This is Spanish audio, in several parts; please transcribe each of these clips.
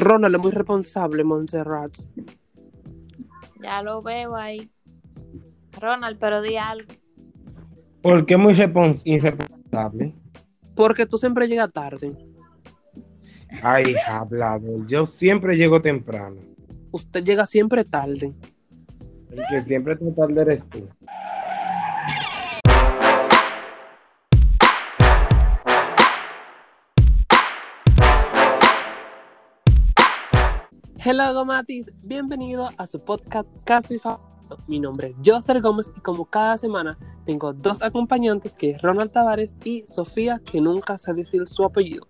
Ronald es muy responsable, Montserrat. Ya lo veo ahí. Ronald, pero di algo. ¿Por qué muy respons- irresponsable? Porque tú siempre llegas tarde. Ay, hablado. Yo siempre llego temprano. Usted llega siempre tarde. El que siempre te tarde eres tú. Hello Gomatis, bienvenido a su podcast Casi Famoso. Mi nombre es Joster Gómez y como cada semana tengo dos acompañantes que es Ronald Tavares y Sofía que nunca sé decir su apellido.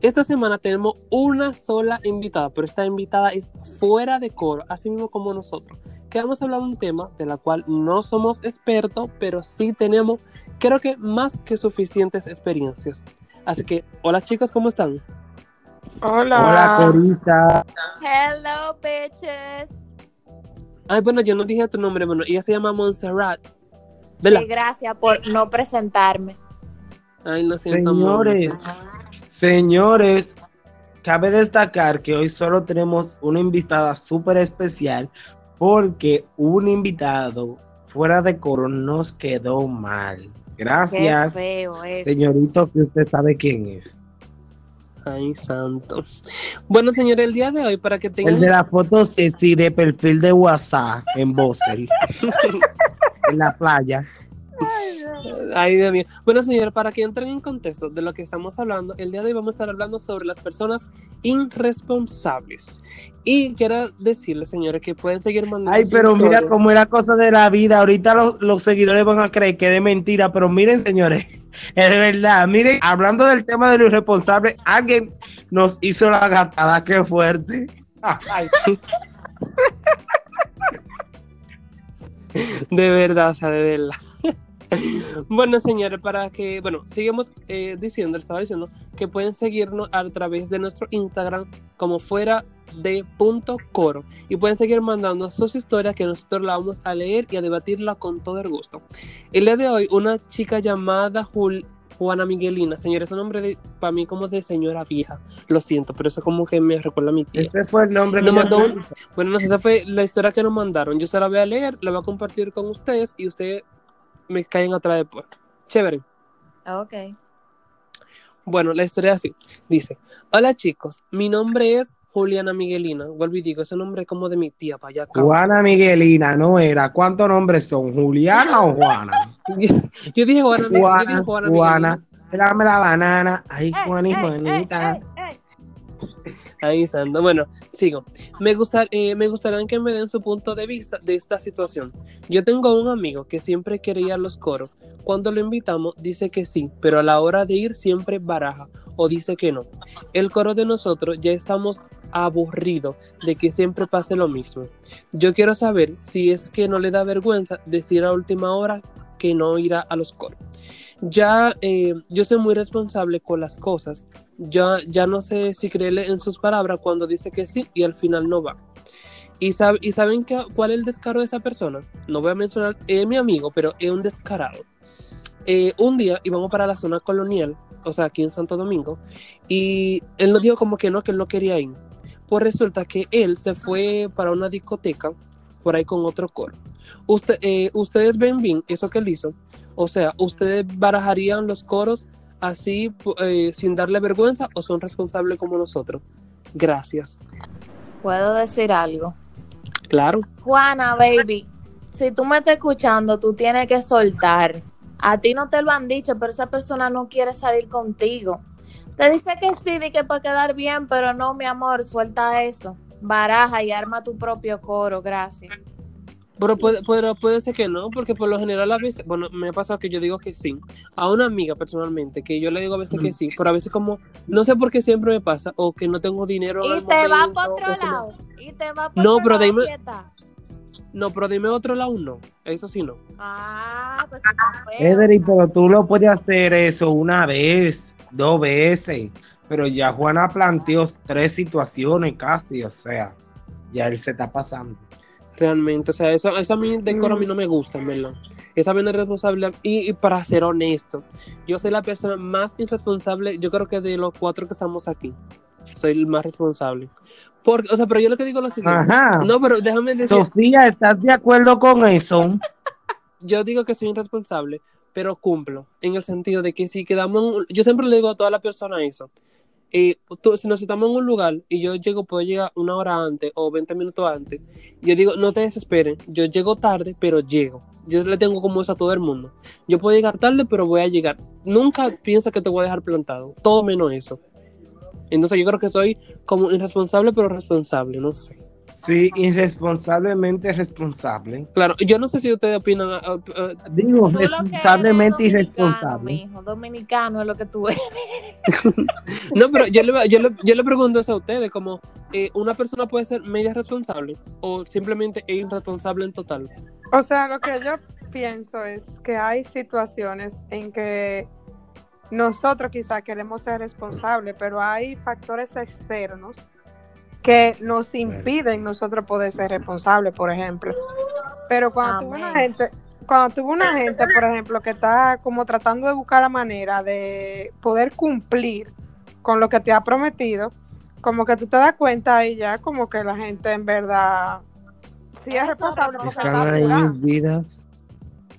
Esta semana tenemos una sola invitada, pero esta invitada es fuera de coro, así mismo como nosotros, que vamos a hablar de un tema de la cual no somos expertos, pero sí tenemos, creo que más que suficientes experiencias. Así que, hola chicos, ¿cómo están? Hola, Corita. Hello, bitches. Ay, bueno, yo no dije tu nombre, bueno, ella se llama Montserrat. ¿Verdad? Sí, gracias por no presentarme. Ay, lo siento, Señores, señores, cabe destacar que hoy solo tenemos una invitada súper especial porque un invitado fuera de coro nos quedó mal. Qué Gracias, feo señorito, que usted sabe quién es. Ay, santo. Bueno, señores, el día de hoy, para que tengan... El de la foto sexy de perfil de WhatsApp en Bosel, en la playa. Ay, Dios mío. Bueno, señores, para que entren en contexto de lo que estamos hablando, el día de hoy vamos a estar hablando sobre las personas irresponsables. Y quiero decirles, señores, que pueden seguir mandando... Ay, pero mira cómo era cosa de la vida. Ahorita los, los seguidores van a creer que es de mentira, pero miren, señores, es de verdad. Miren, hablando del tema de lo irresponsable, alguien nos hizo la gatada, qué fuerte. Ay, De verdad, o sea, de verdad. bueno, señores, para que, bueno, seguimos eh, diciendo, estaba diciendo que pueden seguirnos a través de nuestro Instagram como fuera de punto coro y pueden seguir mandando sus historias que nosotros la vamos a leer y a debatirla con todo el gusto. El día de hoy, una chica llamada Jul- Juana Miguelina, señores, es un nombre de, para mí como de señora vieja, lo siento, pero eso como que me recuerda a mi tía. Ese fue el nombre que mandó un- Bueno, no sé, esa fue la historia que nos mandaron. Yo se la voy a leer, la voy a compartir con ustedes y ustedes me caen atrás después. Chévere. Ok. Bueno, la historia es así. Dice, hola chicos, mi nombre es Juliana Miguelina. Vuelvo y digo, ese nombre es como de mi tía, para allá. Juana Miguelina, no era. ¿Cuántos nombres son? ¿Juliana o Juana? Yo dije Juana, yo dije Juana, Juana, Juana. Dame la banana. Ay, Juana ey, Juanita. Ahí santo. Bueno, sigo. Me, gustar, eh, me gustaría que me den su punto de vista de esta situación. Yo tengo un amigo que siempre quiere ir a los coros. Cuando lo invitamos, dice que sí, pero a la hora de ir siempre baraja o dice que no. El coro de nosotros ya estamos aburridos de que siempre pase lo mismo. Yo quiero saber si es que no le da vergüenza decir a última hora que no irá a los coros. Ya eh, yo soy muy responsable con las cosas ya, ya no sé si creerle en sus palabras cuando dice que sí y al final no va. ¿Y, sab- ¿y saben qué- cuál es el descaro de esa persona? No voy a mencionar, es mi amigo, pero es un descarado. Eh, un día íbamos para la zona colonial, o sea, aquí en Santo Domingo, y él nos dijo como que no, que él no quería ir. Pues resulta que él se fue para una discoteca por ahí con otro coro. Usted, eh, ustedes ven bien eso que él hizo. O sea, ustedes barajarían los coros así eh, sin darle vergüenza o son responsables como nosotros. Gracias. ¿Puedo decir algo? Claro. Juana, baby, si tú me estás escuchando, tú tienes que soltar. A ti no te lo han dicho, pero esa persona no quiere salir contigo. Te dice que sí, di que para quedar bien, pero no, mi amor, suelta eso. Baraja y arma tu propio coro, gracias. Pero puede, puede, puede ser que no, porque por lo general a veces, bueno, me ha pasado que yo digo que sí. A una amiga personalmente, que yo le digo a veces que sí, pero a veces como, no sé por qué siempre me pasa, o que no tengo dinero. Y te va momento, o otro lado. Y te va para No, otro pero lado, dime-. No, pero dime otro lado, no. Eso sí no. Ah, pues está feo. Edri, pero tú lo puedes hacer eso una vez, dos veces. Pero ya Juana planteó tres situaciones casi, o sea, ya él se está pasando. Realmente, o sea, eso, eso a mí de coro a mí no me gusta, verdad. Esa bien es responsable. Y, y para ser honesto, yo soy la persona más irresponsable, yo creo que de los cuatro que estamos aquí. soy el más responsable. Porque, o sea, pero yo lo que digo es lo siguiente. Ajá. No, pero déjame decir, Sofía, ¿estás de acuerdo con eso? yo digo que soy irresponsable, pero cumplo, en el sentido de que si quedamos, yo siempre le digo a toda la persona eso, eh, tú- si nos estamos en un lugar y yo llego, puedo llegar una hora antes o 20 minutos antes, yo digo, no te desesperen, yo llego tarde, pero llego. Yo le tengo como eso a todo el mundo. Yo puedo llegar tarde, pero voy a llegar. Nunca piensa que te voy a dejar plantado, todo menos eso. Entonces yo creo que soy como irresponsable, pero responsable, no sé. Sí, irresponsablemente responsable. Claro, yo no sé si ustedes opinan, ah, ah, Digo, que eres responsablemente irresponsable. mijo, dominicano es lo que tú eres. No, pero yo le, yo le, yo le pregunto eso a ustedes, como eh, una persona puede ser media responsable o simplemente es irresponsable en total. O sea, lo que yo pienso es que hay situaciones en que nosotros quizá queremos ser responsables, pero hay factores externos que nos impiden nosotros poder ser responsables, por ejemplo. Pero cuando tuve una gente, cuando tuve una gente, por ejemplo, que está como tratando de buscar la manera de poder cumplir con lo que te ha prometido, como que tú te das cuenta y ya como que la gente en verdad sí es responsable porque responsable. está Están ahí mis vidas.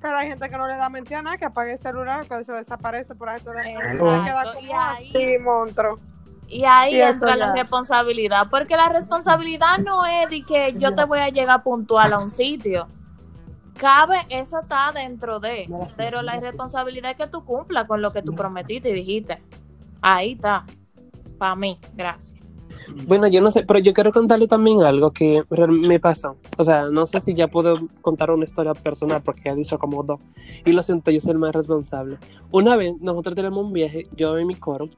Pero hay gente que no le da mentira a nada, que apaga el celular, que se desaparece por ahí todo el mundo. Exacto, Se queda como así, monstruo. Y ahí entra la responsabilidad, porque la responsabilidad no es de que yo te voy a llegar puntual a un sitio. Cabe, eso está dentro de, pero la irresponsabilidad es que tú cumplas con lo que tú prometiste y dijiste. Ahí está. Para mí, gracias. Bueno, yo no sé, pero yo quiero contarle también algo que me pasó. O sea, no sé si ya puedo contar una historia personal porque he dicho como dos. Y lo siento, yo soy el más responsable. Una vez nosotros tenemos un viaje, yo y mi coro,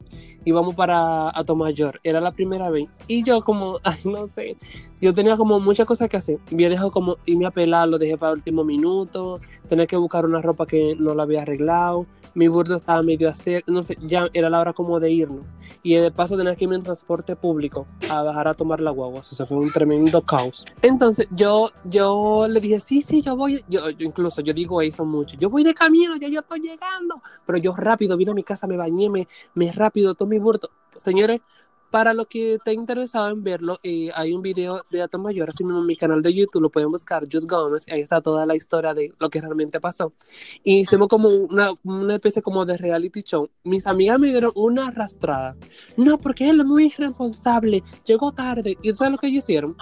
íbamos para Atomayor. Era la primera vez. Y yo como, ay, no sé, yo tenía como muchas cosas que hacer. Había dejado como irme a pelar, lo dejé para el último minuto. Tenía que buscar una ropa que no la había arreglado. Mi burdo estaba medio a hacer, no sé, ya era la hora como de irnos. Y de paso tenía que irme en transporte público a bajar a tomar la guagua. O sea, fue un tremendo caos. Entonces yo, yo le dije, sí, sí, yo voy. Yo, yo incluso, yo digo eso mucho. Yo voy de camino, ya yo estoy llegando. Pero yo rápido vine a mi casa, me bañé, me, me rápido, tomé mi burdo. Señores, para los que estén interesados en verlo, eh, hay un video de Atom Mayor, así mismo en mi canal de YouTube, lo pueden buscar, Just Gómez, ahí está toda la historia de lo que realmente pasó. Y hicimos como una, una especie como de reality show. Mis amigas me dieron una arrastrada. No, porque él es muy irresponsable, llegó tarde. ¿Y sabes lo que ellos hicieron?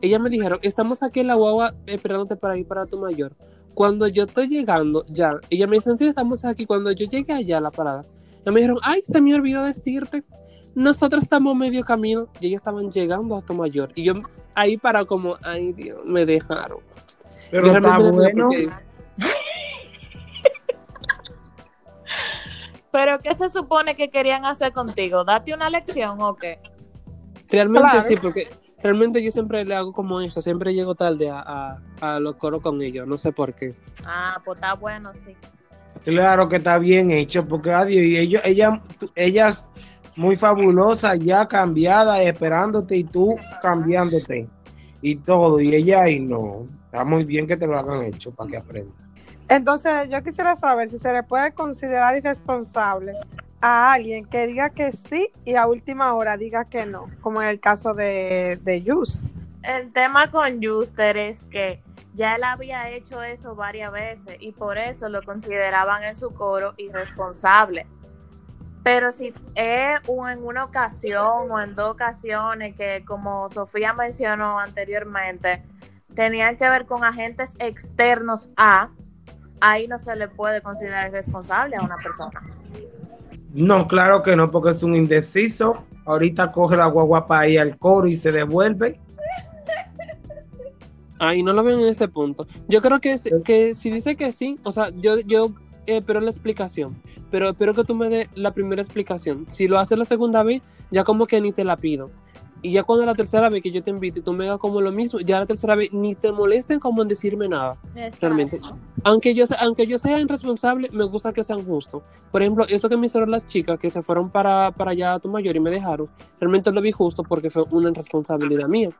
Ellas me dijeron, estamos aquí en la guagua esperándote para ir para tu mayor. Cuando yo estoy llegando, ya, ellas me dicen, sí, estamos aquí. Cuando yo llegué allá a la parada, ellas me dijeron, ay, se me olvidó decirte, nosotros estamos medio camino y ellas estaban llegando a tu mayor. Y yo ahí para como, ay, Dios, me dejaron. Pero está bueno. porque- Pero ¿qué se supone que querían hacer contigo? ¿Darte una lección o qué? Realmente Claro. sí, porque realmente yo siempre le hago como eso, siempre llego tarde a, a, a los coros con ellos, no sé por qué. Ah, pues está bueno, sí. Claro que está bien hecho, porque adiós, y ellos, ella, tú- ellas muy fabulosas, ya cambiada, esperándote y tú cambiándote y todo, y ella ahí no. Está muy bien que te lo hagan hecho para que aprendas. Entonces, yo quisiera saber si se le puede considerar irresponsable a alguien que diga que sí y a última hora diga que no, como en el caso de, de Yus. El tema con Juster es que ya él había hecho eso varias veces y por eso lo consideraban en su coro irresponsable. Pero si es en una ocasión o en dos ocasiones que, como Sofía mencionó anteriormente, tenían que ver con agentes externos a, ahí no se le puede considerar irresponsable a una persona. No, claro que no, porque es un indeciso. Ahorita coge la guagua para ir al coro y se devuelve. Ahí no lo veo en ese punto. Yo creo que, que si dice que sí, o sea, yo, yo eh, espero la explicación, pero espero que tú me des la primera explicación. Si lo haces la segunda vez, ya como que ni te la pido. Y ya cuando la tercera vez que yo te invito y tú me hagas como lo mismo, ya la tercera vez ni te molesten como en decirme nada. Realmente. Aunque yo, aunque yo sea irresponsable, me gusta que sean justos. Por ejemplo, eso que me hicieron las chicas que se fueron para, para allá a tu mayor y me dejaron, realmente lo vi justo porque fue una irresponsabilidad mía.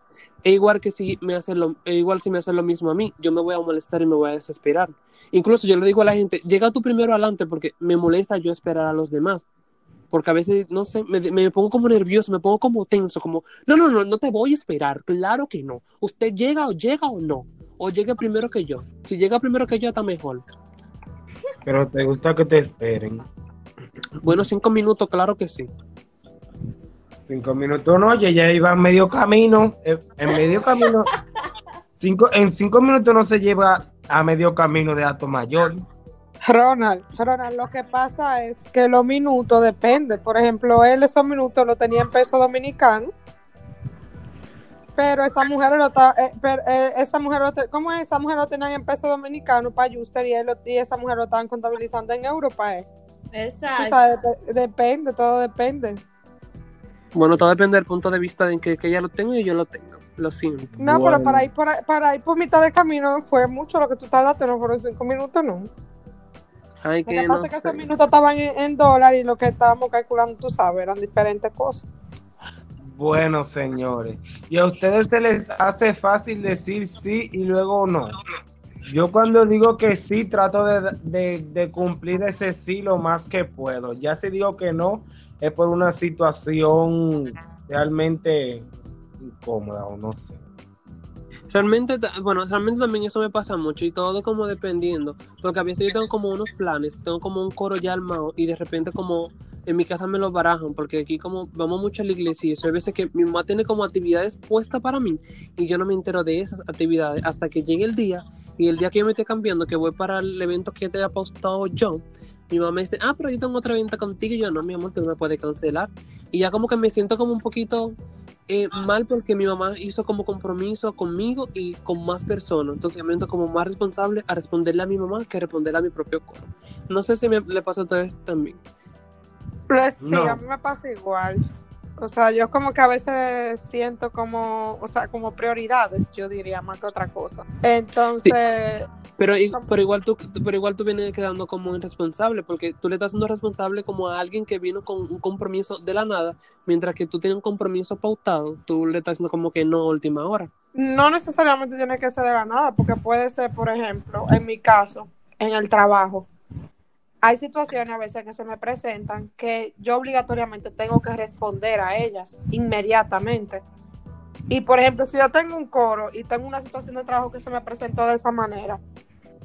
E igual que si me hacen lo, e igual si me hacen lo mismo a mí, yo me voy a molestar y me voy a desesperar. Incluso yo le digo a la gente, llega tú primero adelante porque me molesta yo esperar a los demás. Porque a veces, no sé, me, me pongo como nervioso, me pongo como tenso, como, no, no, no, no te voy a esperar, claro que no. Usted llega o llega o no, o llegue primero que yo. Si llega primero que yo, está mejor. Pero te gusta que te esperen. Bueno, cinco minutos, claro que sí. Cinco minutos no, oye, ya iba medio camino. eh, En medio camino. Cinco, en cinco minutos no se lleva a medio camino de Alto Mayor. Ronald, Ronald, lo que pasa es que los minutos depende. Por ejemplo, él esos minutos lo tenía en peso dominicano. Pero esa mujer lo ta- eh, pero, eh, esa mujer lo te- ¿cómo es? Esa mujer lo tenía en peso dominicano para Juster y, él lo- y esa mujer lo estaban contabilizando en Europa. Eh. O Exacto. sea, de- depende, todo depende. Bueno, todo depende del punto de vista de que, que ella lo tenga y yo lo tengo. Lo siento. No, pero para ir, por, ahí- para ir por mitad de camino fue mucho lo que tú tardaste, no fueron cinco minutos, no. Ay, Lo que que no pasa es que esos minutos estaban en, en dólar y lo que estábamos calculando, tú sabes, eran diferentes cosas. Bueno, señores. ¿Y a ustedes se les hace fácil decir sí y luego no? Yo cuando digo que sí, trato de, de- de cumplir ese sí lo más que puedo. Ya si digo que no, es por una situación realmente incómoda o no sé. Realmente, bueno, realmente también eso me pasa mucho y todo como dependiendo, porque a veces yo tengo como unos planes, tengo como un coro ya armado y de repente como en mi casa me lo barajan, porque aquí como vamos mucho a la iglesia y eso, hay veces que mi mamá tiene como actividades puestas para mí y yo no me entero de esas actividades hasta que llegue el día y el día que yo me esté cambiando, que voy para el evento que te he apostado yo, mi mamá me dice, ah, pero yo tengo otra venta contigo y yo, no, mi amor, que no me puede cancelar. Y ya como que me siento como un poquito eh, mal porque mi mamá hizo como compromiso conmigo y con más personas. Entonces me siento como más responsable a responderle a mi mamá que responderle a mi propio coro. No sé si me, le pasa a ustedes también. Pues sí, No. a mí me pasa igual. O sea, yo como que a veces siento como, o sea, como prioridades, yo diría, más que otra cosa. Entonces, Pero, pero, igual tú, pero igual tú vienes quedando como irresponsable porque tú le estás haciendo responsable como a alguien que vino con un compromiso de la nada, mientras que tú tienes un compromiso pautado, tú le estás haciendo como que no última hora. no necesariamente tiene que ser de la nada, porque puede ser, por ejemplo, en mi caso, en el trabajo. Hay situaciones a veces que se me presentan que yo obligatoriamente tengo que responder a ellas inmediatamente. Y por ejemplo, si yo tengo un coro y tengo una situación de trabajo que se me presentó de esa manera,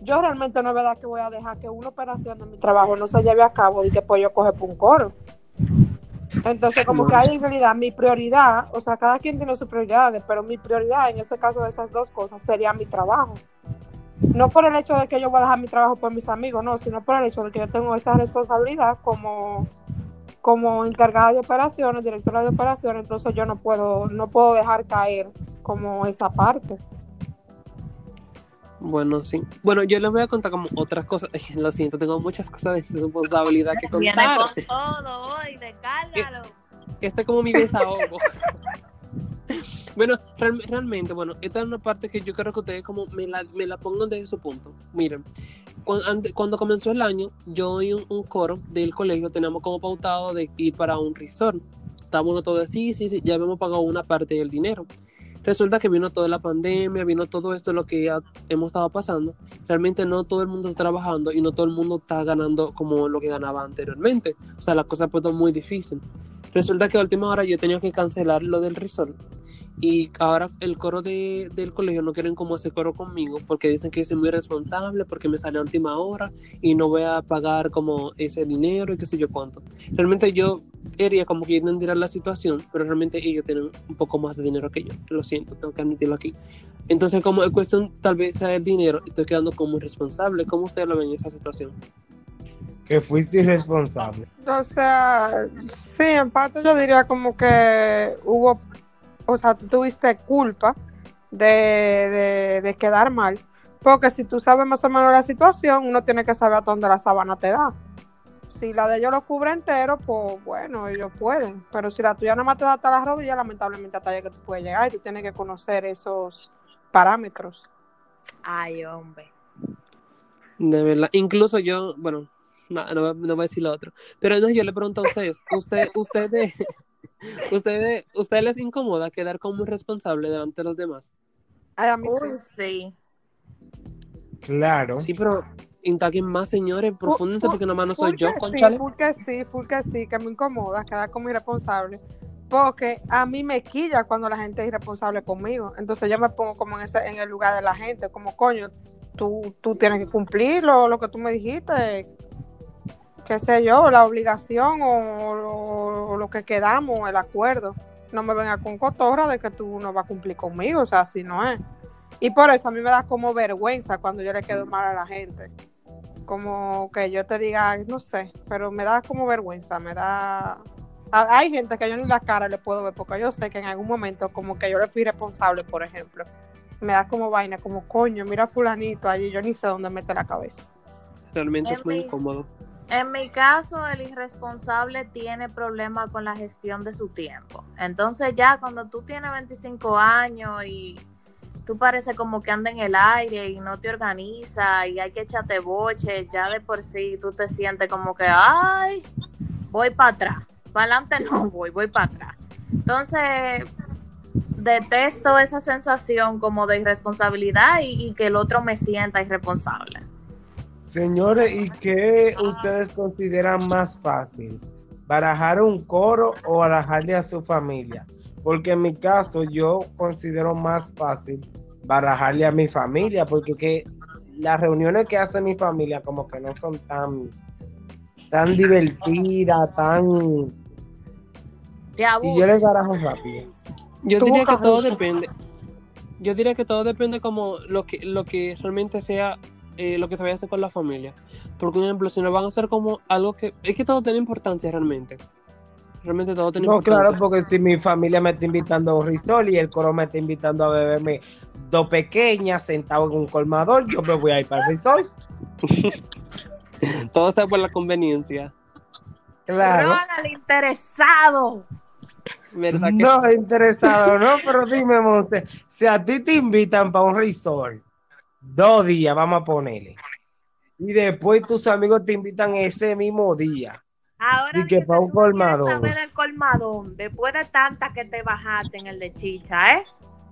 yo realmente no es verdad que voy a dejar que una operación de mi trabajo no se lleve a cabo y que pues yo coge por un coro. Entonces, como que hay en realidad mi prioridad, o sea, cada quien tiene sus prioridades, pero mi prioridad en ese caso de esas dos cosas sería mi trabajo. No por el hecho de que yo voy a dejar mi trabajo por mis amigos, no, sino por el hecho de que yo tengo esa responsabilidad como, como encargada de operaciones, directora de operaciones, entonces yo no puedo, no puedo dejar caer como esa parte. Bueno, sí. Bueno, yo les voy a contar como otras cosas. Lo siento, tengo muchas cosas de responsabilidad que Viene contar. con todo hoy, descárgalo. Este es como mi desahogo. bueno, real- realmente, bueno, esta es una parte que yo creo que ustedes como me la, me la pongan desde su punto. Miren, cuando, comenzó el año, yo y un, coro del colegio teníamos como pautado de ir para un resort. Estábamos todos así, sí, sí, ya habíamos pagado una parte del dinero. Resulta que vino toda la pandemia, vino todo esto, lo que ya hemos estado pasando. Realmente no todo el mundo está trabajando y no todo el mundo está ganando como lo que ganaba anteriormente. O sea, la cosa ha puesto muy difícil. Resulta que a última hora yo tenía que cancelar lo del resort y ahora el coro de, del colegio no quieren como hacer coro conmigo porque dicen que yo soy muy responsable porque me sale a última hora y no voy a pagar como ese dinero y qué sé yo cuánto. Realmente yo quería como que entender la situación, pero realmente ellos tienen un poco más de dinero que yo. Lo siento, tengo que admitirlo aquí. Entonces como es cuestión tal vez sea el dinero, estoy quedando como irresponsable. ¿Cómo ustedes lo ven en esa situación? Que fuiste irresponsable. O sea, sí, en parte yo diría como que hubo, o sea, tú tuviste culpa de, de, de quedar mal, porque si tú sabes más o menos la situación, uno tiene que saber a dónde la sábana te da. Si la de ellos lo cubre entero, pues bueno, ellos pueden, pero si la tuya nada más te da hasta las rodillas, lamentablemente hasta allá que tú puedes llegar y tú tienes que conocer esos parámetros. Ay, hombre. De verdad. Incluso yo, bueno, no, no, no voy a decir lo otro. Pero entonces yo le pregunto a ustedes, ¿usted, ustedes, ustedes, ¿ustedes les incomoda quedar como responsable delante de los demás? Ay, a mí sí. Uy, sí. Claro. Sí, pero, Intaguen más, señores, profúndense porque nomás no soy yo, conchale. Sí, full que sí, full que sí, que me incomoda quedar como irresponsable. Porque a mí me quilla cuando la gente es irresponsable conmigo. Entonces yo me pongo como en, ese, en el lugar de la gente, como coño, tú, tú tienes que cumplir lo, lo que tú me dijiste, qué sé yo, la obligación o, o- o lo que quedamos, el acuerdo. No me venga con cotorra de que tú no vas a cumplir conmigo, o sea, así no es. Y por eso a mí me da como vergüenza cuando yo le quedo mal a la gente como que yo te diga, no sé, pero me da como vergüenza, me da... Hay gente que yo ni la cara le puedo ver porque yo sé que en algún momento como que yo le fui responsable, por ejemplo. Me da como vaina, como coño, mira a fulanito allí, yo ni sé dónde mete la cabeza. Realmente es muy incómodo. En mi caso, el irresponsable tiene problemas con la gestión de su tiempo. Entonces ya cuando tú tienes 25 años y tú pareces como que anda en el aire y no te organiza y hay que echarte boche, ya de por sí tú te sientes como que, ay, voy para atrás. Para adelante no voy, voy para atrás. Entonces, detesto esa sensación como de irresponsabilidad y, y que el otro me sienta irresponsable. Señores, ¿y qué ustedes consideran más fácil? ¿Barajar un coro o barajarle a su familia? Porque en mi caso yo considero más fácil barajarle a mi familia, porque que las reuniones que hace mi familia como que no son tan, tan divertidas, tan... Y yo les barajo rápido. Yo diría que todo depende. Yo diría que todo depende como lo que, lo que realmente sea eh, lo que se vaya a hacer con la familia. Porque, por ejemplo, si nos van a hacer como algo que... Es que todo tiene importancia realmente. Realmente todo tiene No, importancia. claro, porque si mi familia me está invitando a un risol y el coro me está invitando a beberme dos pequeñas sentado en un colmador, yo me voy a ir para el risol. Todo sea por la conveniencia. Claro. Ronald interesado. ¿Verdad que No sí? interesado, no, pero dime, Monse, si a ti te invitan para un resort, dos días, vamos a ponerle, y después tus amigos te invitan ese mismo día, Ahora Y que dime, pa' un colmadón. saber del colmadón, después de tanta que te bajaste en el de chicha, ¿eh?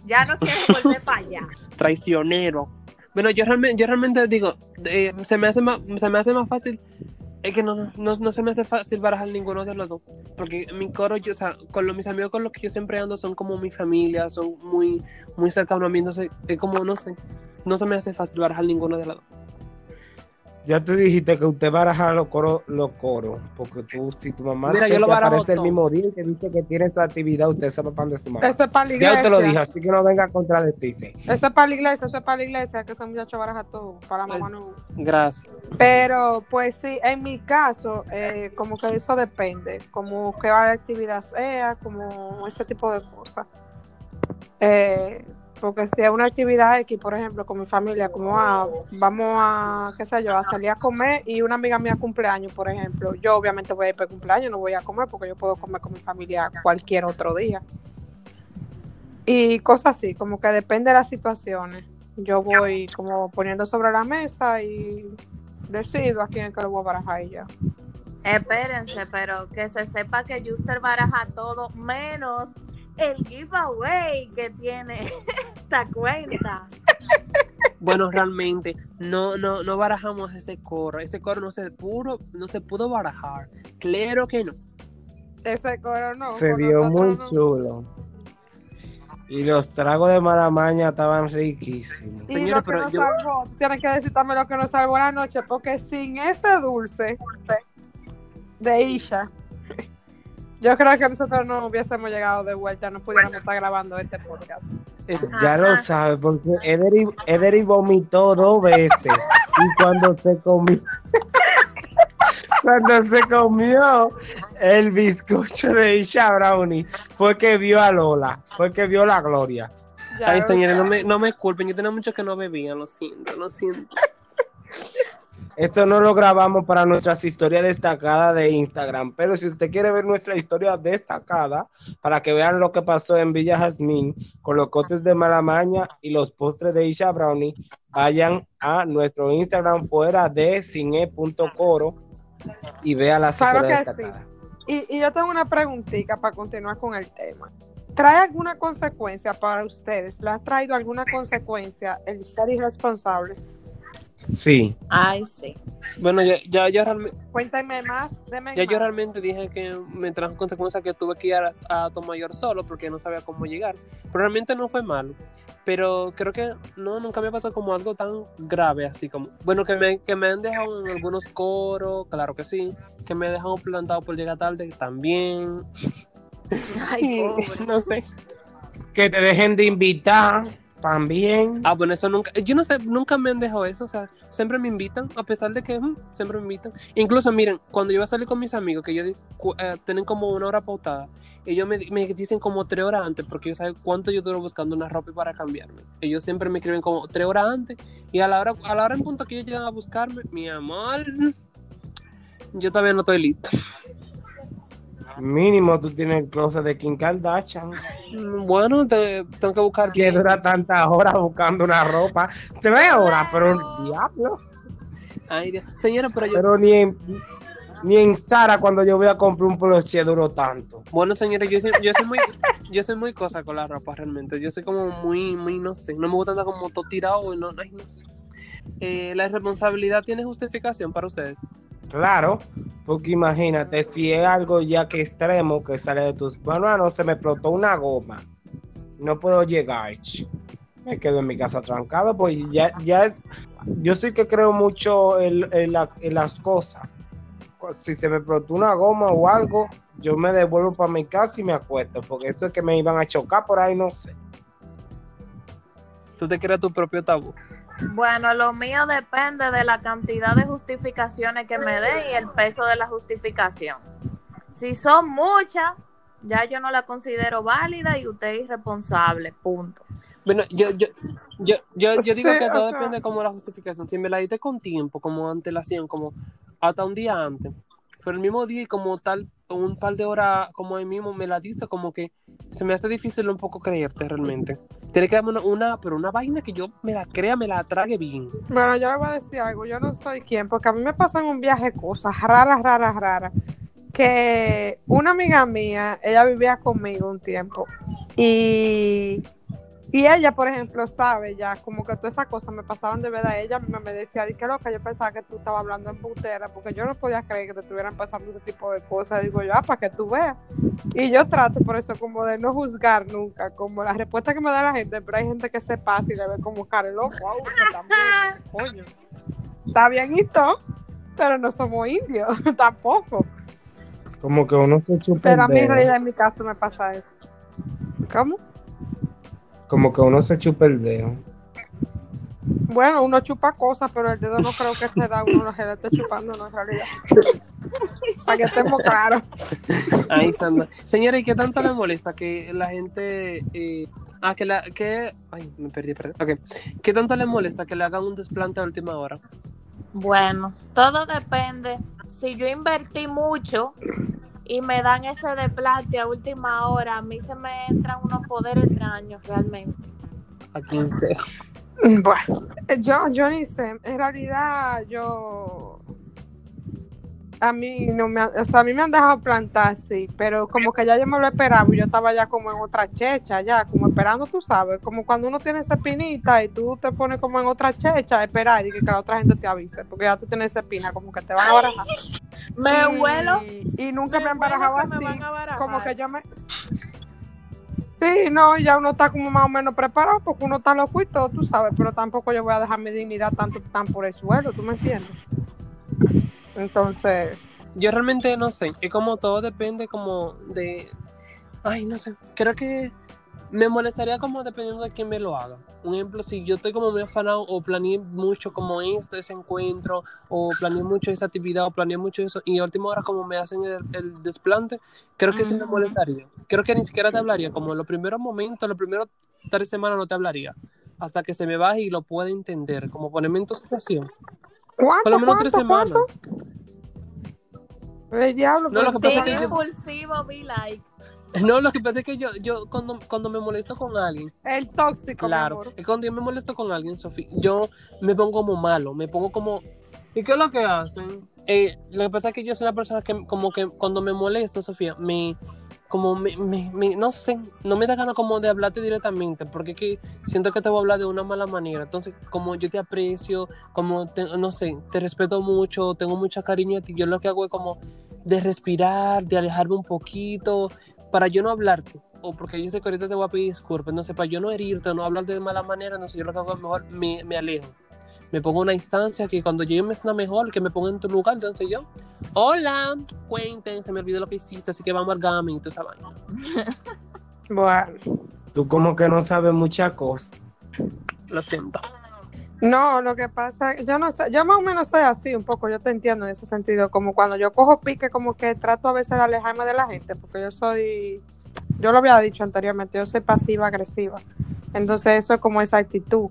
Ya no quieres volver para allá. Traicionero. Bueno, yo realmente, yo realmente digo, eh, se, me hace más, se me hace más fácil. Es que no, no, no, no se me hace fácil barajar ninguno de los dos. Porque mi coro, yo, o sea, con los, mis amigos con los que yo siempre ando son como mi familia, son muy, muy cercanos a mí. Entonces, es como, no sé, no se me hace fácil barajar ninguno de los dos. ya tú dijiste que usted baraja los coros, los coros, porque tú, si tu mamá Mira, se yo te lo barajo aparece el todo. mismo día y te dice que tiene su actividad, usted se lo pan de su mamá. Eso es para la Ya iglesia. usted lo dijo, así que no venga a contradecirse. Eso es para la iglesia, eso es para la iglesia, que ese muchacho baraja todo, para la mamá no. Gracias. Pero, pues sí, en mi caso, eh, como que eso depende, como que la actividad sea, como ese tipo de cosas. Eh, porque si es una actividad X, por ejemplo, con mi familia, como ah, vamos a, qué sé yo, a salir a comer y una amiga mía cumpleaños, por ejemplo, yo obviamente voy a ir para el cumpleaños, no voy a comer porque yo puedo comer con mi familia cualquier otro día. Y cosas así, como que depende de las situaciones. Yo voy como poniendo sobre la mesa y decido a quién es que lo voy a barajar y ya. Espérense, pero que se sepa que Juster baraja todo menos el giveaway que tiene esta cuenta. Bueno, realmente, no, no, no barajamos ese coro. Ese coro no se pudo, no se pudo barajar. Claro que no. Ese coro no. Se nosotros muy no. chulo. Y los tragos de maramaña estaban riquísimos. Y Señores, lo que pero nos yo- salvó, tienes que decir también lo que nos salvó la noche, porque sin ese dulce de Isha, yo creo que nosotros no hubiésemos llegado de vuelta, no pudiéramos estar grabando este podcast. Es- Ya lo sabe, porque Ederi, Ederi vomitó dos veces. Y cuando se comió, cuando se comió el bizcocho de Isha Brownie, fue que vio a Lola, fue que vio la gloria. Ya Ay, señores, no sabes. me, no me culpen. Yo tenía mucho que no bebía, lo siento, lo siento. Esto no lo grabamos para nuestras historias destacadas de Instagram, pero si usted quiere ver nuestra historia destacada, para que vean lo que pasó en Villa Jazmín con los cotes de Malamaña y los postres de Isha Brownie, vayan a nuestro Instagram fuera de cine.coro y vea la Claro historia que destacada. Y, y yo tengo una preguntita para continuar con el tema. ¿Trae alguna consecuencia para ustedes? ¿Le ha traído alguna consecuencia el ser irresponsable? Sí. Ay, sí. Bueno, ya, ya, yo realmente, Cuéntame más, deme ya yo realmente dije que me trajo consecuencia que tuve que ir a, a Tomayor solo porque no sabía cómo llegar. Pero realmente no fue malo. Pero creo que no, nunca me pasó como algo tan grave así como. Bueno, que me, que me han dejado en algunos coros, claro que sí. Que me he dejado plantado por llegar tarde también. Ay, pobre. no sé. Que te dejen de invitar también. Ah, bueno, eso nunca, yo no sé, nunca me han dejado eso, o sea, siempre me invitan, a pesar de que siempre me invitan. Incluso, miren, cuando yo voy a salir con mis amigos, que ellos eh, tienen como una hora pautada, ellos me, me dicen como tres horas antes, porque ellos saben cuánto yo duro buscando una ropa para cambiarme. Ellos siempre me escriben como tres horas antes, y a la hora, a la hora en punto que ellos llegan a buscarme, mi amor, yo todavía no estoy listo. Mínimo tú tienes el closet de Kim Kardashian. Bueno, te- tengo que buscar Que dura tantas horas buscando una ropa. Tres horas, pero diablo. Ay, Dios. Señora, pero yo, Pero ni en, ni en Sara cuando yo voy a comprar un poloche duró tanto. Bueno, señora, yo soy, yo soy muy, yo soy muy cosa con la ropa realmente. Yo soy como muy, muy, no sé. No me gusta andar como todo tirado y no, ay, no sé. Eh, la irresponsabilidad tiene justificación para ustedes. Claro, porque imagínate, si es algo ya que extremo que sale de tus manos, se me explotó una goma. No puedo llegar. Me quedo en mi casa trancado, pues ya, ya es. Yo sí que creo mucho en las cosas. Si se me explotó una goma o algo, yo me devuelvo para mi casa y me acuesto, porque eso es que me iban a chocar por ahí, no sé. Tú te creas tu propio tabú. Bueno, lo mío depende de la cantidad de justificaciones que me den y el peso de la justificación. Si son muchas, ya yo no la considero válida y usted es irresponsable, punto. Bueno, yo, yo, yo, yo, yo digo Sí, que todo sea- depende como la justificación. Si me la diste con tiempo, como antelación, como hasta un día antes, pero el mismo día y como tal, un par de horas como ahí mismo me la diste, como que se me hace difícil un poco creerte realmente. Tiene que darme una, una, pero una vaina que yo me la crea, me la trague bien. Bueno, yo le voy a decir algo, yo no soy quien, porque a mí me pasan un viaje cosas raras, raras, raras. Que una amiga mía, ella vivía conmigo un tiempo y, y ella, por ejemplo, sabe ya como que todas esas cosas me pasaban de verdad. Ella misma me decía, di que loca, yo pensaba que tú estabas hablando en putera, porque yo no podía creer que te estuvieran pasando ese tipo de cosas. Digo yo, ah, para que tú veas. Y yo trato por eso como de no juzgar nunca, como la respuesta que me da la gente, pero hay gente que se pasa y le ve como cara loco, a uno también, coño. Está bien y todo, pero no somos indios, tampoco. Como que uno se chupa Pero a mí en realidad en mi caso me pasa eso. ¿Cómo? Como que uno se chupa el dedo. Bueno, uno chupa cosas, pero el dedo no creo que se da uno lo que le esté chupando, no en realidad. Para que estemos claros. Ay, Sandra. Señora, ¿y qué tanto le molesta que la gente... eh, ah, que la... Que, ay, me perdí, perdí. Ok. ¿Qué tanto le molesta que le hagan un desplante a última hora? Bueno, todo depende. Si yo invertí mucho y me dan ese desplante a última hora, a mí se me entran unos poderes extraños realmente. A quien sea. Bueno, yo, yo ni sé. En realidad, yo. A mí no me, han- o sea, a mí me han dejado plantar, sí, pero como que ya yo me lo esperaba y yo estaba ya como en otra checha, ya, como esperando, tú sabes, como cuando uno tiene esa espinita y tú te pones como en otra checha, a esperar y que, que la otra gente te avise, porque ya tú tienes esa espina, como que te van a barajar. Me y, huelo. Y nunca me, me así. van a barajar. como que yo me. Sí, no, ya uno está como más o menos preparado porque uno está loco y todo, tú sabes, pero tampoco yo voy a dejar mi dignidad tanto tan por el suelo, ¿tú me entiendes? Entonces, Yo realmente no sé. Y como todo depende como de... Ay, no sé. Creo que me molestaría como dependiendo de quién me lo haga. Un ejemplo, si yo estoy como muy afanado o planeé mucho como esto, ese encuentro, o planeé mucho esa actividad, o planeé mucho eso, y a última hora como me hacen el, el desplante, creo que sí me molestaría. Creo que ni siquiera te hablaría, como en los primeros momentos, los primeros tres semanas no te hablaría, hasta que se me baje y lo pueda entender, como ponerme en tu situación. ¿cuánto? Por lo menos tres semanas. ¿Cuánto? El diablo, No, lo que pasa es que yo- impulsivo, be like. No, lo que pasa es que yo, yo cuando, cuando me molesto con alguien, el tóxico, claro, mi amor. es cuando yo me molesto con alguien, Sofía, yo me pongo como malo, me pongo como... ¿Y qué es lo que hacen? Eh, lo que pasa es que yo soy una persona que como que cuando me molesto, Sofía, me como me, me- me- no sé, no me da ganas como de hablarte directamente, porque es que siento que te voy a hablar de una mala manera. Entonces, como yo te aprecio, como, te- no sé, te respeto mucho, tengo mucho cariño a ti, yo lo que hago es como de respirar, de alejarme un poquito, para yo no hablarte. O porque yo sé que ahorita te voy a pedir disculpas, no sé, para yo no herirte, no hablarte de mala manera, no sé, yo lo que hago es mejor me, me alejo. Me pongo una instancia que cuando yo me sienta mejor, que me ponga en tu lugar, entonces yo, hola, cuenten, se me olvidó lo que hiciste, así que vamos al gaming y toda esa vaina. Bueno. Tú como que no sabes muchas cosas. Lo siento. No, lo que pasa, yo no sé, yo más o menos soy así un poco, yo te entiendo en ese sentido, como cuando yo cojo pique, como que trato a veces de alejarme de la gente, porque yo soy, yo lo había dicho anteriormente, yo soy pasiva agresiva, entonces eso es como esa actitud,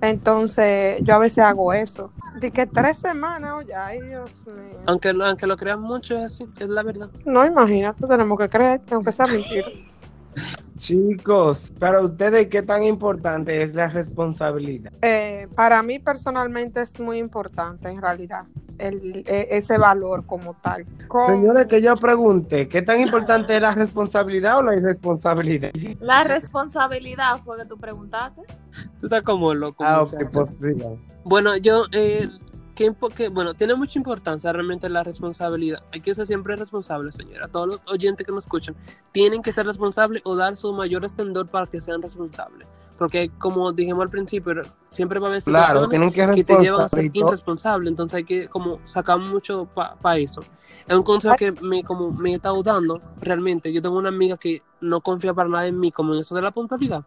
entonces yo a veces hago eso, de que tres semanas, oye, ay Dios mío, Aunque, aunque lo crean mucho, es así, es la verdad. no imagínate, tenemos que creer, aunque sea mentira. Chicos, para ustedes, ¿qué tan importante es la responsabilidad? Eh, para mí personalmente es muy importante en realidad el, e- ese valor como tal. Con- Señores, que yo pregunte, ¿qué tan importante es la responsabilidad o la irresponsabilidad? La responsabilidad fue que tú preguntaste. Tú estás como loco. Ah, ok, pues. Bueno, yo, eh, ¿qué impo- qué- bueno, tiene mucha importancia realmente la responsabilidad. Hay que ser siempre responsable, señora. Todos los oyentes que me escuchan tienen que ser responsables o dar su mayor esplendor para que sean responsables. Porque, como dijimos al principio, siempre va a haber Claro, tienen que que te llevan a ser irresponsable. Entonces hay que como sacar mucho para eso. Es un consejo que me, como, me he estado dando realmente. Yo tengo una amiga que no confía para nada en mí, como en eso de la puntualidad.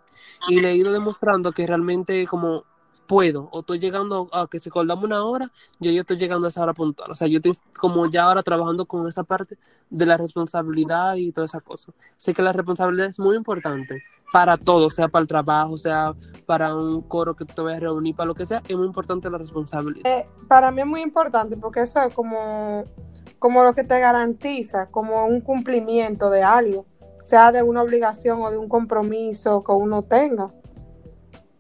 Y le he ido demostrando que realmente como puedo o estoy llegando a que si acordamos una hora, yo ya estoy llegando a esa hora puntual. O sea, yo estoy como ya ahora trabajando con esa parte de la responsabilidad y toda esa cosa. Sé que la responsabilidad es muy importante para todo, sea para el trabajo, sea para un coro que te vayas a reunir, para lo que sea, es muy importante la responsabilidad. Eh, para mí es muy importante porque eso es como, como lo que te garantiza, como un cumplimiento de algo, sea de una obligación o de un compromiso que uno tenga.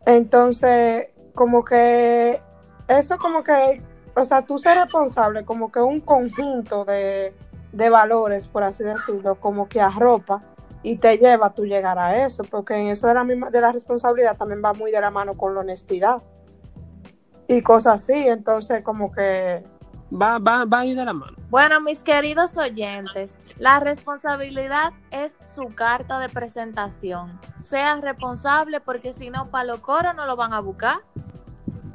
Entonces, como que eso como que, o sea, tú ser responsable, como que un conjunto de, de valores, por así decirlo, como que arropa y te lleva a tú llegar a eso, porque en eso de la, misma, de la responsabilidad también va muy de la mano con la honestidad y cosas así, entonces como que Va, va, va a ir de la mano. Bueno, mis queridos oyentes, la responsabilidad es su carta de presentación. Sea responsable porque si no, para los coros no lo van a buscar.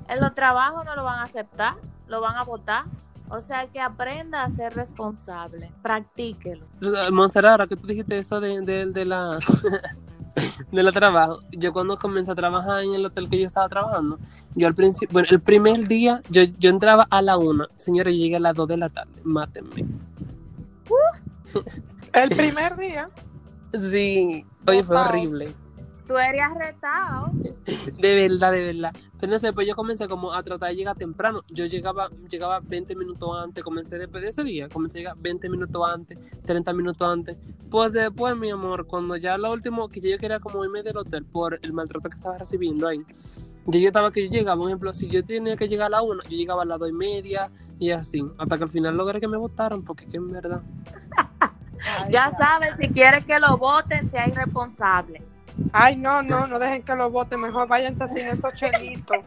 En los trabajos no lo van a aceptar, lo van a votar. O sea que aprenda a ser responsable, practíquelo. Monserrat, ahora que tú dijiste eso de, de, de la de la trabajo, yo cuando comencé a trabajar en el hotel que yo estaba trabajando, yo al principio, bueno, el primer día yo, yo entraba a la una, señores, yo llegué a las dos de la tarde, mátenme. El primer día, Sí, oye, fue horrible. Tú eres arretado. De verdad, de verdad. Pero no sé, pues yo comencé como a tratar de llegar temprano. Yo llegaba, llegaba 20 minutos antes, comencé después de ese día, comencé a llegar 20 minutos antes, 30 minutos antes. Pues después, mi amor, cuando ya lo último, que yo quería como irme del hotel por el maltrato que estaba recibiendo ahí. Yo estaba que yo llegaba, por ejemplo, si yo tenía que llegar a la una, yo llegaba a las dos y media y así, hasta que al final logré que me votaron, porque que en verdad. Ya sabes, si quieres que lo voten, sea irresponsable. ay no, no, no dejen que lo voten, mejor váyanse sin esos chelitos.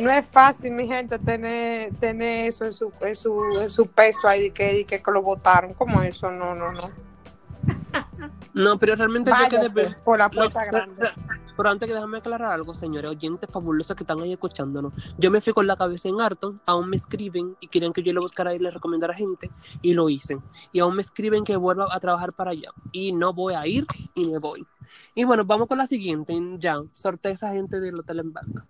No es fácil, mi gente, tener, tener eso en su, en su, en su peso ahí, que, que, que lo votaron, como eso, no, no, no. No, pero realmente yo quedé... Váyase por la puerta grande. Pero antes que déjame aclarar algo, señores, oyentes fabulosos que están ahí escuchándonos. Yo me fui con la cabeza en harto, aún me escriben y querían que yo le buscara y le recomendara gente, y lo hice. Y aún me escriben que vuelva a trabajar para allá. Y no voy a ir y me voy. Y bueno, vamos con la siguiente. Ya, sortea esa gente del hotel en banca.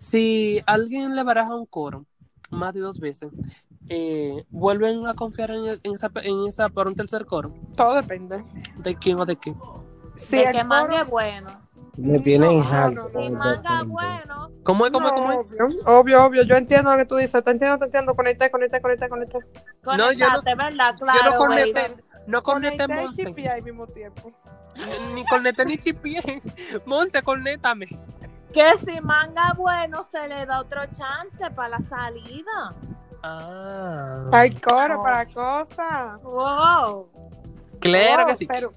Si alguien le baraja un coro más de dos veces, eh, ¿vuelven a confiar en, en esa, en esa para un tercer coro? Todo depende. ¿De quién o de qué? Si de el que manga bueno. Me tienen No, harto. no, no, manga bueno, ¿Cómo es? ¿Cómo es? No, ¿Cómo es? obvio, obvio, obvio, yo entiendo lo que tú dices, te entiendo, te entiendo, conecté, conecté, conecté, conecté. No, yo no- conectate, ¿verdad? Yo Claro, no güey. conecté, no conecté Conecté Monse. al mismo tiempo. Ni conecté ni chipié. Monse, conéctame. Que si manga bueno, se le da otro chance para la salida. Ah. Hay coro para cosas. Wow. claro Oh, que sí. Pero,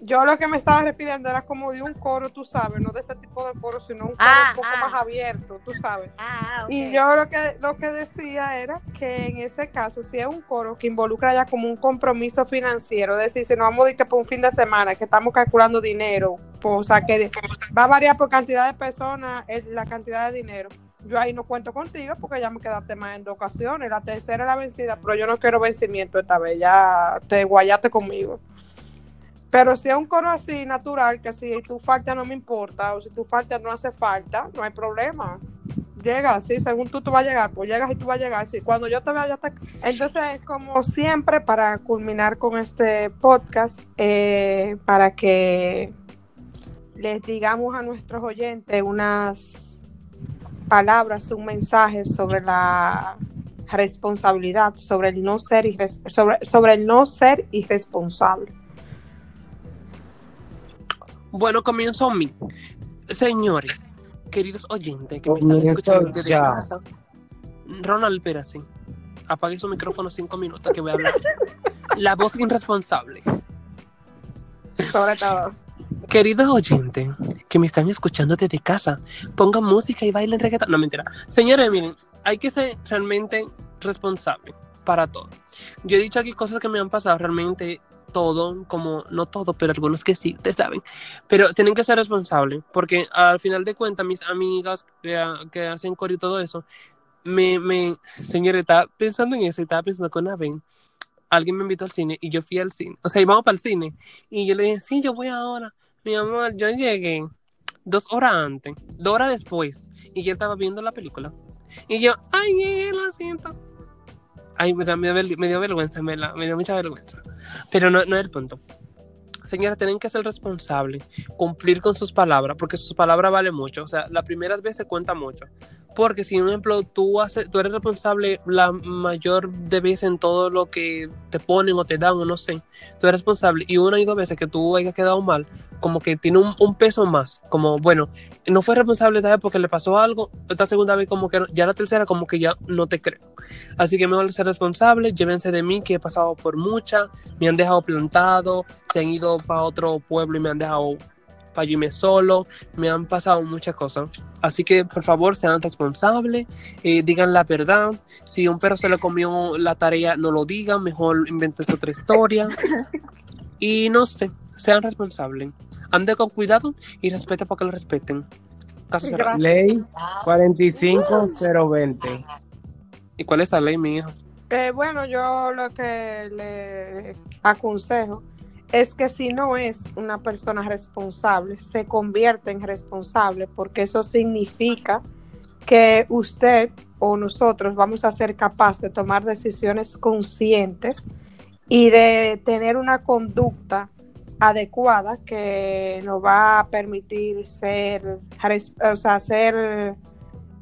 Yo lo que me estaba refiriendo era como de un coro, tú sabes, no de ese tipo de coro, sino un coro Ah, un poco ah. más abierto, tú sabes. Ah. Y yo lo que, lo que decía era que en ese caso, si es un coro que involucra ya como un compromiso financiero, es decir, si nos vamos a ir que por un fin de semana, que estamos calculando dinero, pues, o sea, que va a variar por cantidad de personas eh, la cantidad de dinero. Yo ahí no cuento contigo porque ya me quedaste más en dos ocasiones. La tercera es la vencida, pero yo no quiero vencimiento esta vez, ya te guayaste conmigo. Pero si es un coro así natural, que si tu falta no me importa, o si tu falta no hace falta, no hay problema. Llega, sí, según tú, tú vas a llegar, pues llegas y tú vas a llegar. Sí, cuando yo te vea, ya te... Entonces, como siempre, para culminar con este podcast, eh, para que les digamos a nuestros oyentes unas palabras, un mensaje sobre la responsabilidad, sobre el no ser sobre, sobre el no ser irresponsable. Bueno, comienzo a mí. Señores, queridos oyentes que me están escuchando desde ya. casa. Ronald, espérate. Apague su micrófono cinco minutos que voy a hablar. La voz irresponsable. Sobre todo. Queridos oyentes que me están escuchando desde casa, pongan música y bailen reggaetón. No, mentira. Señores, miren, hay que ser realmente responsable para todo. Yo he dicho aquí cosas que me han pasado realmente todo, como no todo, pero algunos que sí, ustedes saben. Pero tienen que ser responsables, porque al final de cuentas, mis amigas que, que hacen coro y todo eso, me, me, señores, estaba pensando en eso estaba pensando una vez alguien me invitó al cine y yo fui al cine. O sea, íbamos para el cine y yo le dije, sí, yo voy ahora. Mi amor, yo llegué dos horas antes, dos horas después, y yo estaba viendo la película. Y yo, ay, llegué, lo siento. Ay, me, me, dio me dio vergüenza, me, la- me dio mucha vergüenza. Pero no, no es el punto. Señora, tienen que ser responsables, cumplir con sus palabras, porque sus palabras valen mucho. O sea, las primeras veces cuenta mucho. Porque si, un ejemplo, tú, haces, tú eres responsable la mayor de veces en todo lo que te ponen o te dan, o no sé, tú eres responsable y una y dos veces que tú hayas quedado mal, como que tiene un, un peso más. Como, bueno, no fue responsable esta vez porque le pasó algo, esta segunda vez como que ya la tercera como que ya no te creo. Así que mejor ser responsable, llévense de mí que he pasado por muchas, me han dejado plantado, se han ido para otro pueblo y me han dejado para yo irme solo, me han pasado muchas cosas. Así que por favor sean responsables, eh, digan la verdad. Si un perro se le comió la tarea, no lo digan, mejor inventen otra historia. Y no sé, sean responsables. Ande con cuidado y respete para que lo respeten. Caso cerrado. Ley 45020. ¿Y cuál es la ley, mi hija? Eh, bueno, yo lo que le aconsejo es que si no es una persona responsable, se convierte en responsable, porque eso significa que usted o nosotros vamos a ser capaces de tomar decisiones conscientes y de tener una conducta adecuada que nos va a permitir ser, o sea, ser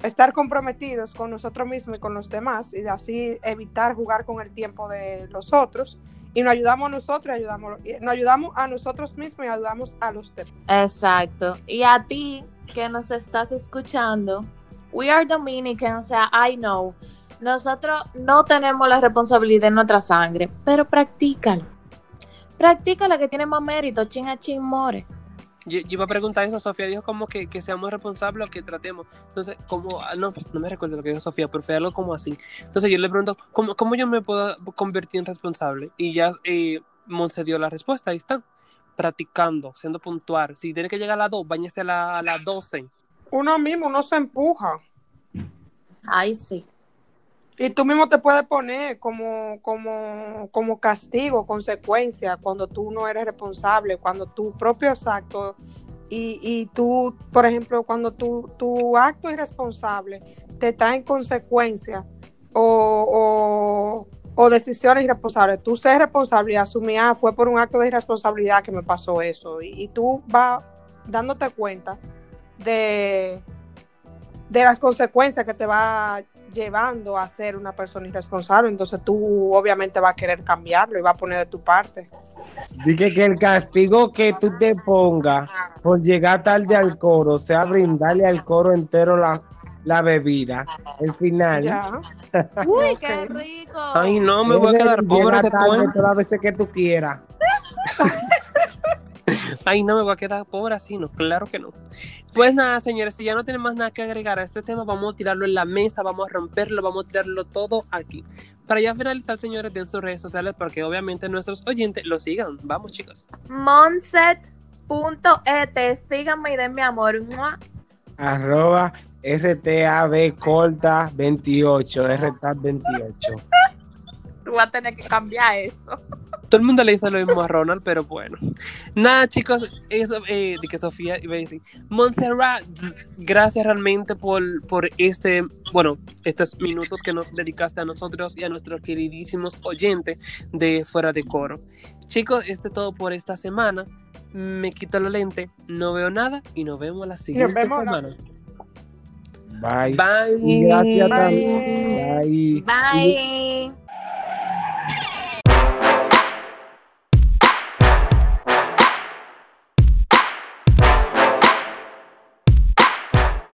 estar comprometidos con nosotros mismos y con los demás y así evitar jugar con el tiempo de los otros y nos ayudamos a nosotros ayudamos, nos ayudamos a nosotros mismos y ayudamos a los demás. Exacto. Y a ti que nos estás escuchando, we are Dominican, o sea, I know. Nosotros no tenemos la responsabilidad en nuestra sangre, pero practícalo. Practícala que tiene más mérito, chin chin more. Yo, yo iba a preguntar eso, Sofía dijo como que, que seamos responsables o que tratemos. Entonces, como, ah, no, pues, no me recuerdo lo que dijo Sofía, pero fue algo como así. Entonces yo le pregunto, ¿cómo, cómo yo me puedo convertir en responsable? Y ya eh, Monse dio la respuesta, ahí está. Practicando, siendo puntual. Si tiene que llegar a las 2, bañese a, la- a las 12. Uno mismo, uno se empuja Ay, sí. Y tú mismo te puedes poner como, como, como castigo, consecuencia, cuando tú no eres responsable, cuando tu propio acto y, y tú, por ejemplo, cuando tu, tu acto irresponsable te traen consecuencias o, o, decisiones irresponsables, tú ser responsable y asumir, ah, fue por un acto de irresponsabilidad que me pasó eso, y, y tú vas dándote cuenta de, de las consecuencias que te va llevando a ser una persona irresponsable, entonces tú obviamente vas a querer cambiarlo y vas a poner de tu parte. Dije que el castigo que tú te pongas por llegar tarde al coro sea brindarle al coro entero la, la bebida. El final. Ya. Uy, qué rico. Ay, no, me voy a quedar pobre después. todas las veces que tú quieras. Ay, no me voy a quedar pobre así, no, claro que no. Pues nada, señores, si ya no tienen más nada que agregar a este tema, vamos a tirarlo en la mesa, vamos a romperlo, vamos a tirarlo todo aquí. Para ya finalizar, señores, den sus redes sociales porque obviamente nuestros oyentes lo sigan. Vamos, chicos. Monset.et, síganme y den mi amor. ¡Mua! Arroba RTAB corta 28, RTAB 28. Tú vas a tener que cambiar eso. Todo el mundo le dice lo mismo a Ronald, pero bueno. Nada, chicos, eso eh, de que Sofía iba a decir. Montserrat, gracias realmente por, por este, bueno, estos minutos que nos dedicaste a nosotros y a nuestros queridísimos oyentes de Fuera de Coro. Chicos, esto es todo por esta semana. Me quito la lente, no veo nada y nos vemos la siguiente vemos la- semana. Bye. Bye. Gracias Bye. también. Bye. Bye.